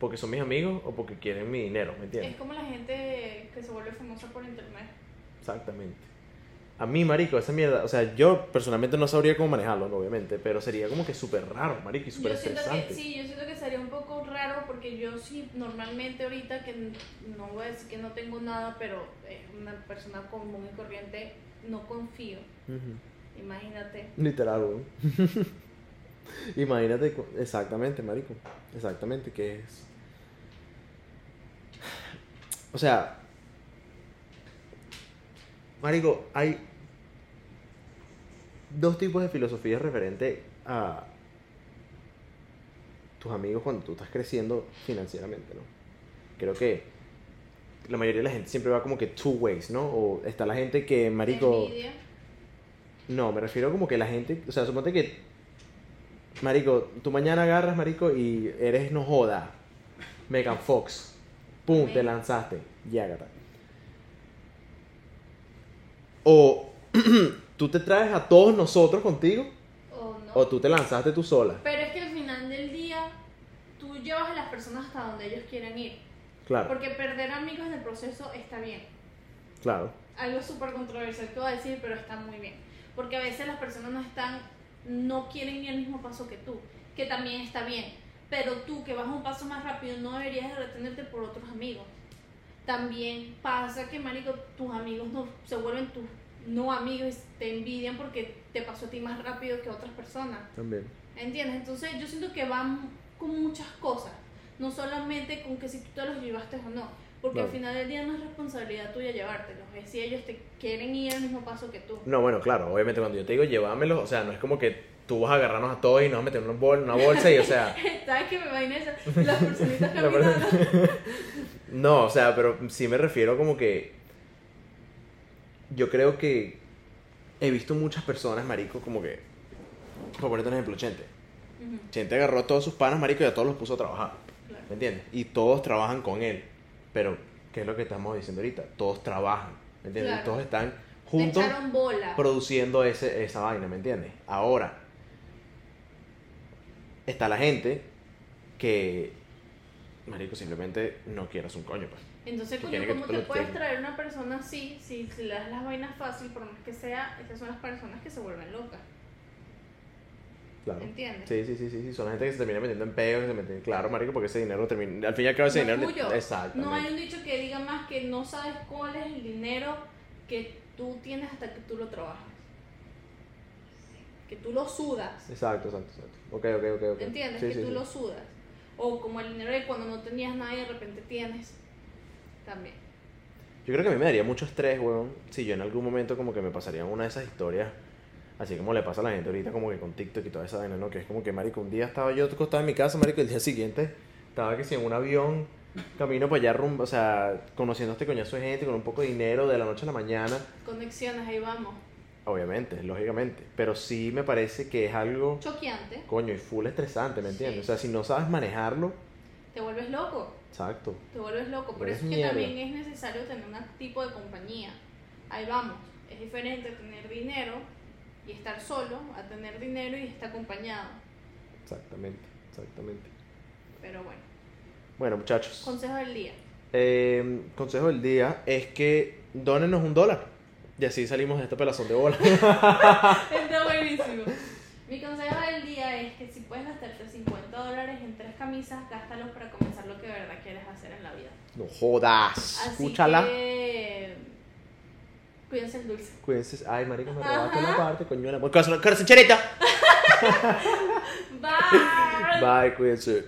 porque son mis amigos o porque quieren mi dinero, ¿me Es entiendes? como la gente que se vuelve famosa por internet. Exactamente. A mí, marico, esa mierda, o sea, yo personalmente no sabría cómo manejarlo, obviamente, pero sería como que súper raro, marico, y súper Yo siento estresante. que sí, yo siento que sería un poco raro porque yo sí normalmente ahorita que no voy a decir que no tengo nada, pero es una persona común y corriente, no confío. Imagínate. Literal, weón. *laughs* Imagínate, exactamente, marico. Exactamente, que es. O sea, marico, hay dos tipos de filosofías referente a tus amigos cuando tú estás creciendo financieramente, ¿no? Creo que la mayoría de la gente siempre va como que two ways, ¿no? O está la gente que, marico. Envidia. No, me refiero como que la gente, o sea, suponte que, marico, tú mañana agarras, marico, y eres no joda, Megan Fox, pum, te lanzaste, ya, gata. O *clears throat* tú te traes a todos nosotros contigo, O no. o tú te lanzaste tú sola, Pero es que al final del día, tú llevas a las personas hasta donde ellos quieren ir. claro, Porque perder amigos en el proceso está bien. claro, algo súper controversial que voy a decir, pero está muy bien. Porque a veces las personas no están, no quieren ni el mismo paso que tú, que también está bien. Pero tú que vas un paso más rápido no deberías de retenerte por otros amigos. también pasa que, marico, tus amigos no se vuelven tus no amigos y te envidian porque te pasó a ti más rápido que a otras personas. También. ¿Entiendes? Entonces yo siento que van con muchas cosas, no solamente con que si tú te los llevaste o no, porque al final del día no es responsabilidad tuya llevártelos, es si ellos te quieren ir al mismo paso que tú. No, bueno, claro, obviamente cuando yo te digo llévamelo, o sea, no es como que tú vas a agarrarnos a todos y nos vas a meter en una, bol- una bolsa y, o sea, *laughs* ¿Sabes qué me imagino esa? *laughs* Las personitas caminando. *laughs* no, o sea, pero sí me refiero como que yo creo que he visto muchas personas, marico, como que, por ponerte un ejemplo, Chente. Ujú, Chente agarró a todos sus panas, marico, y a todos los puso a trabajar, claro. ¿me entiendes? Y todos trabajan con él, pero, ¿qué es lo que estamos diciendo ahorita? Todos trabajan, ¿me entiendes? Claro. Todos están juntos bola. produciendo ese, esa vaina, ¿me entiendes? Ahora, está la gente que, marico, simplemente no quieras un coño, pues. Entonces, coño, ¿cómo te puedes tengas. traer una persona así si, si le das las vainas fácil, por más que sea, esas son las personas que se vuelven locas? Claro. ¿Entiendes? Sí, sí, sí, sí, sí, son la gente que se termina metiendo en peos, que se mete, claro, marico, porque ese dinero termina, al fin y al cabo ese No es dinero, tuyo. exactamente. No hay un dicho que diga más que no sabes cuál es el dinero que tú tienes hasta que tú lo trabajas. Que tú lo sudas. Exacto, exacto, exacto. Ok, ok, ok, ok. ¿Entiendes? Sí, que sí, tú sí. lo sudas. O como el dinero de cuando no tenías nada y de repente tienes. También. Yo creo que a mí me daría mucho estrés, weón, si yo en algún momento como que me pasaría una de esas historias, así como le pasa a la gente ahorita como que con TikTok y toda esa vaina, ¿no? Que es como que, marico, un día estaba yo acostado en mi casa, marico, el día siguiente estaba que si en un avión, camino para allá rumbo, o sea, conociendo a este coñazo de gente con un poco de dinero de la noche a la mañana, Conexiones, ahí vamos. Obviamente, lógicamente, pero sí me parece que es algo, Choqueante. coño, y full estresante, ¿me entiendes? Sí. O sea, si no sabes manejarlo, Te vuelves loco. exacto. Te vuelves loco. Por eso es que también es necesario tener un tipo de compañía. Ahí vamos. Es diferente tener dinero y estar solo a tener dinero y estar acompañado. Exactamente, exactamente. Pero bueno. Bueno, muchachos. Consejo del día. Eh, consejo del día es que donenos un dólar. Y así salimos de esta pelazón de bola. *laughs* Está buenísimo. Mi consejo del día es que si puedes gastarte 50 dólares en tres camisas, gástalos para comenzar lo que de verdad quieres hacer en la vida. No jodas. Así Escúchala. que... Cuídense el dulce. Cuídense. Ay, marico, me robaste una parte, coño la... Chareta. *laughs* Bye. Bye, cuídense.